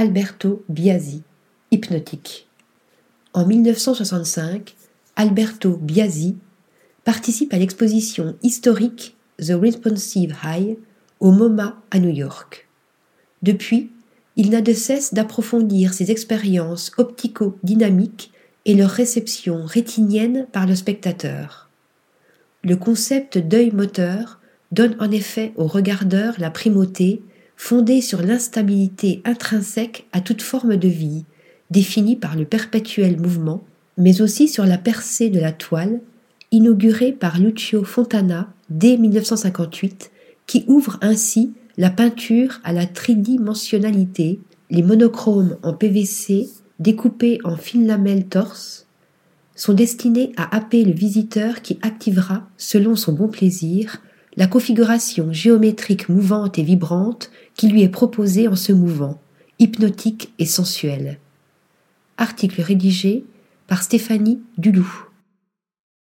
Alberto Biasi, hypnotique. En 1965, Alberto Biasi participe à l'exposition historique The Responsive Eye au MoMA à New York. Depuis, il n'a de cesse d'approfondir ses expériences optico-dynamiques et leur réception rétinienne par le spectateur. Le concept d'œil moteur donne en effet au regardeur la primauté fondée sur l'instabilité intrinsèque à toute forme de vie, définie par le perpétuel mouvement, mais aussi sur la percée de la toile, inaugurée par Lucio Fontana dès 1958, qui ouvre ainsi la peinture à la tridimensionnalité, les monochromes en PVC découpés en fines lamelles torse, sont destinés à happer le visiteur qui activera, selon son bon plaisir, la configuration géométrique mouvante et vibrante qui lui est proposée en se mouvant, hypnotique et sensuelle. Article rédigé par Stéphanie Dulou.